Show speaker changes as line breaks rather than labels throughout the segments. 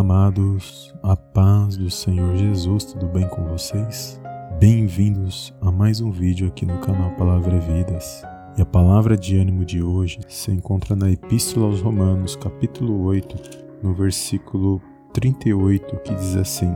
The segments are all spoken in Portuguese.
amados, a paz do Senhor Jesus, tudo bem com vocês? Bem-vindos a mais um vídeo aqui no canal Palavra Vidas. E a palavra de ânimo de hoje se encontra na Epístola aos Romanos, capítulo 8, no versículo 38, que diz assim: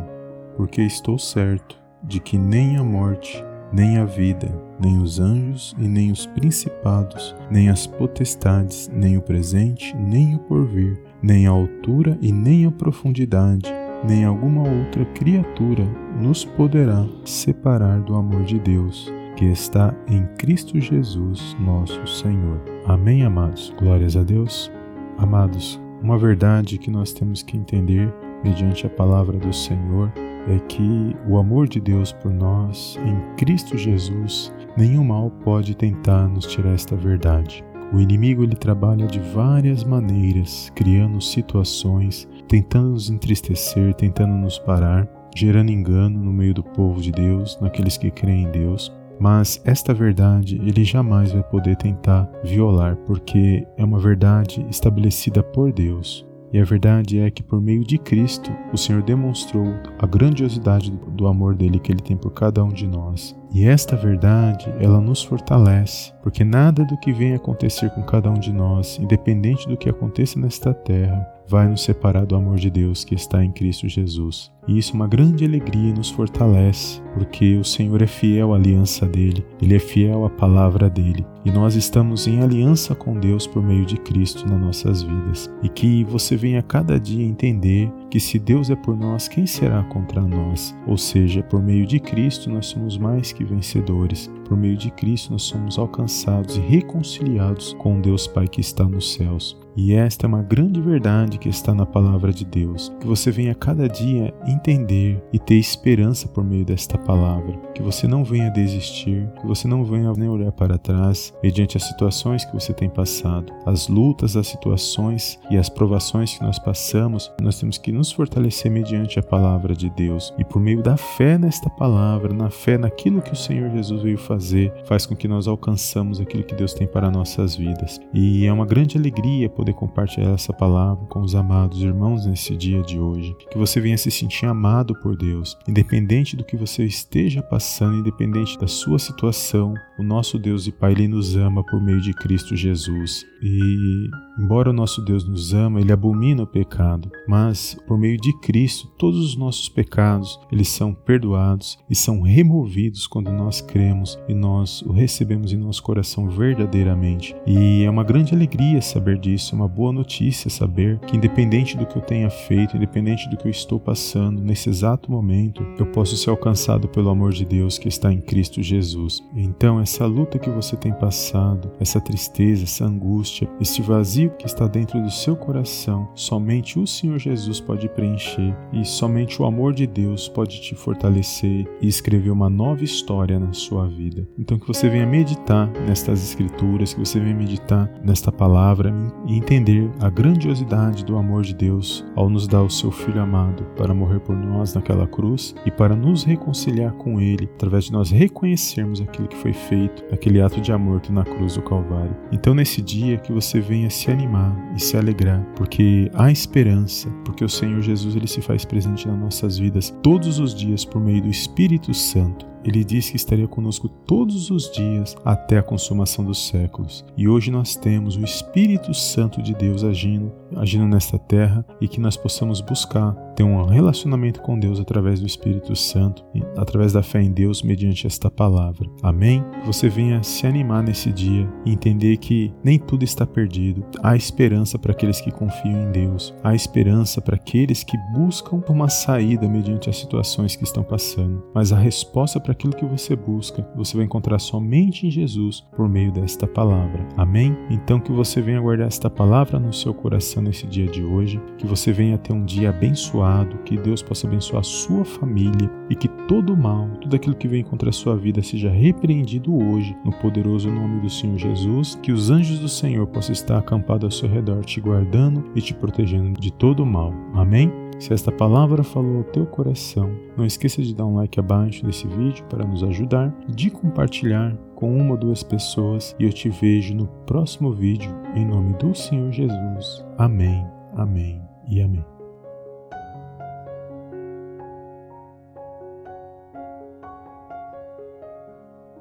Porque estou certo de que nem a morte, nem a vida, nem os anjos e nem os principados, nem as potestades, nem o presente, nem o porvir, nem a altura e nem a profundidade, nem alguma outra criatura nos poderá separar do amor de Deus, que está em Cristo Jesus, nosso Senhor. Amém, amados. Glórias a Deus. Amados, uma verdade que nós temos que entender mediante a palavra do Senhor é que o amor de Deus por nós em Cristo Jesus, nenhum mal pode tentar nos tirar esta verdade. O inimigo ele trabalha de várias maneiras, criando situações, tentando nos entristecer, tentando nos parar, gerando engano no meio do povo de Deus, naqueles que creem em Deus. Mas esta verdade ele jamais vai poder tentar violar, porque é uma verdade estabelecida por Deus. E a verdade é que por meio de Cristo, o Senhor demonstrou a grandiosidade do amor dele que ele tem por cada um de nós. E esta verdade, ela nos fortalece, porque nada do que vem acontecer com cada um de nós, independente do que aconteça nesta terra, vai nos separar do amor de Deus que está em Cristo Jesus. E isso é uma grande alegria e nos fortalece, porque o Senhor é fiel à aliança dele, ele é fiel à palavra dele, e nós estamos em aliança com Deus por meio de Cristo nas nossas vidas. E que você venha cada dia entender que se Deus é por nós, quem será contra nós? Ou seja, por meio de Cristo nós somos mais que vencedores. Por meio de Cristo nós somos alcançados e reconciliados com Deus Pai que está nos céus. E esta é uma grande verdade que está na palavra de Deus. Que você venha cada dia entender e ter esperança por meio desta palavra. Que você não venha desistir, que você não venha nem olhar para trás mediante as situações que você tem passado, as lutas, as situações e as provações que nós passamos. Nós temos que nos fortalecer mediante a palavra de Deus. E por meio da fé nesta palavra, na fé naquilo que o Senhor Jesus veio fazer, faz com que nós alcançamos aquilo que Deus tem para nossas vidas. E é uma grande alegria poder compartilhar essa palavra com os amados irmãos nesse dia de hoje. Que você venha se sentir amado por Deus, independente do que você esteja passando, independente da sua situação. O nosso Deus e Pai, Ele nos ama por meio de Cristo Jesus. E, embora o nosso Deus nos ama, Ele abomina o pecado, mas por meio de Cristo, todos os nossos pecados, eles são perdoados e são removidos quando nós cremos e nós o recebemos em nosso coração verdadeiramente. E é uma grande alegria saber disso, é uma boa notícia saber que, independente do que eu tenha feito, independente do que eu estou passando, nesse exato momento, eu posso ser alcançado pelo amor de Deus que está em Cristo Jesus. Então, essa luta que você tem passado, essa tristeza, essa angústia, esse vazio que está dentro do seu coração, somente o Senhor Jesus pode preencher e somente o amor de Deus pode te fortalecer e escrever uma nova história na sua vida. Então, que você venha meditar nestas escrituras, que você venha meditar nesta palavra e entender a grandiosidade do amor de Deus ao nos dar o seu Filho amado para morrer por nós naquela cruz e para nos reconciliar com Ele através de nós reconhecermos aquilo que foi feito, aquele ato de amor que na cruz do Calvário. Então, nesse dia, que você venha se animar e se alegrar, porque há esperança, porque o Senhor Jesus ele se faz presente nas nossas vidas todos os dias por meio do Espírito Santo. Ele disse que estaria conosco todos os dias até a consumação dos séculos. E hoje nós temos o Espírito Santo de Deus agindo, agindo nesta terra e que nós possamos buscar ter um relacionamento com Deus através do Espírito Santo, através da fé em Deus mediante esta palavra. Amém? Que você venha se animar nesse dia e entender que nem tudo está perdido. Há esperança para aqueles que confiam em Deus. Há esperança para aqueles que buscam uma saída mediante as situações que estão passando. Mas a resposta para aquilo que você busca, você vai encontrar somente em Jesus por meio desta palavra. Amém? Então que você venha guardar esta palavra no seu coração nesse dia de hoje, que você venha ter um dia abençoado, que Deus possa abençoar a sua família e que todo mal, tudo aquilo que vem contra a sua vida seja repreendido hoje no poderoso nome do Senhor Jesus, que os anjos do Senhor possam estar acampados ao seu redor, te guardando e te protegendo de todo mal. Amém? Se esta palavra falou ao teu coração, não esqueça de dar um like abaixo desse vídeo para nos ajudar, de compartilhar com uma ou duas pessoas e eu te vejo no próximo vídeo em nome do Senhor Jesus. Amém, amém e amém.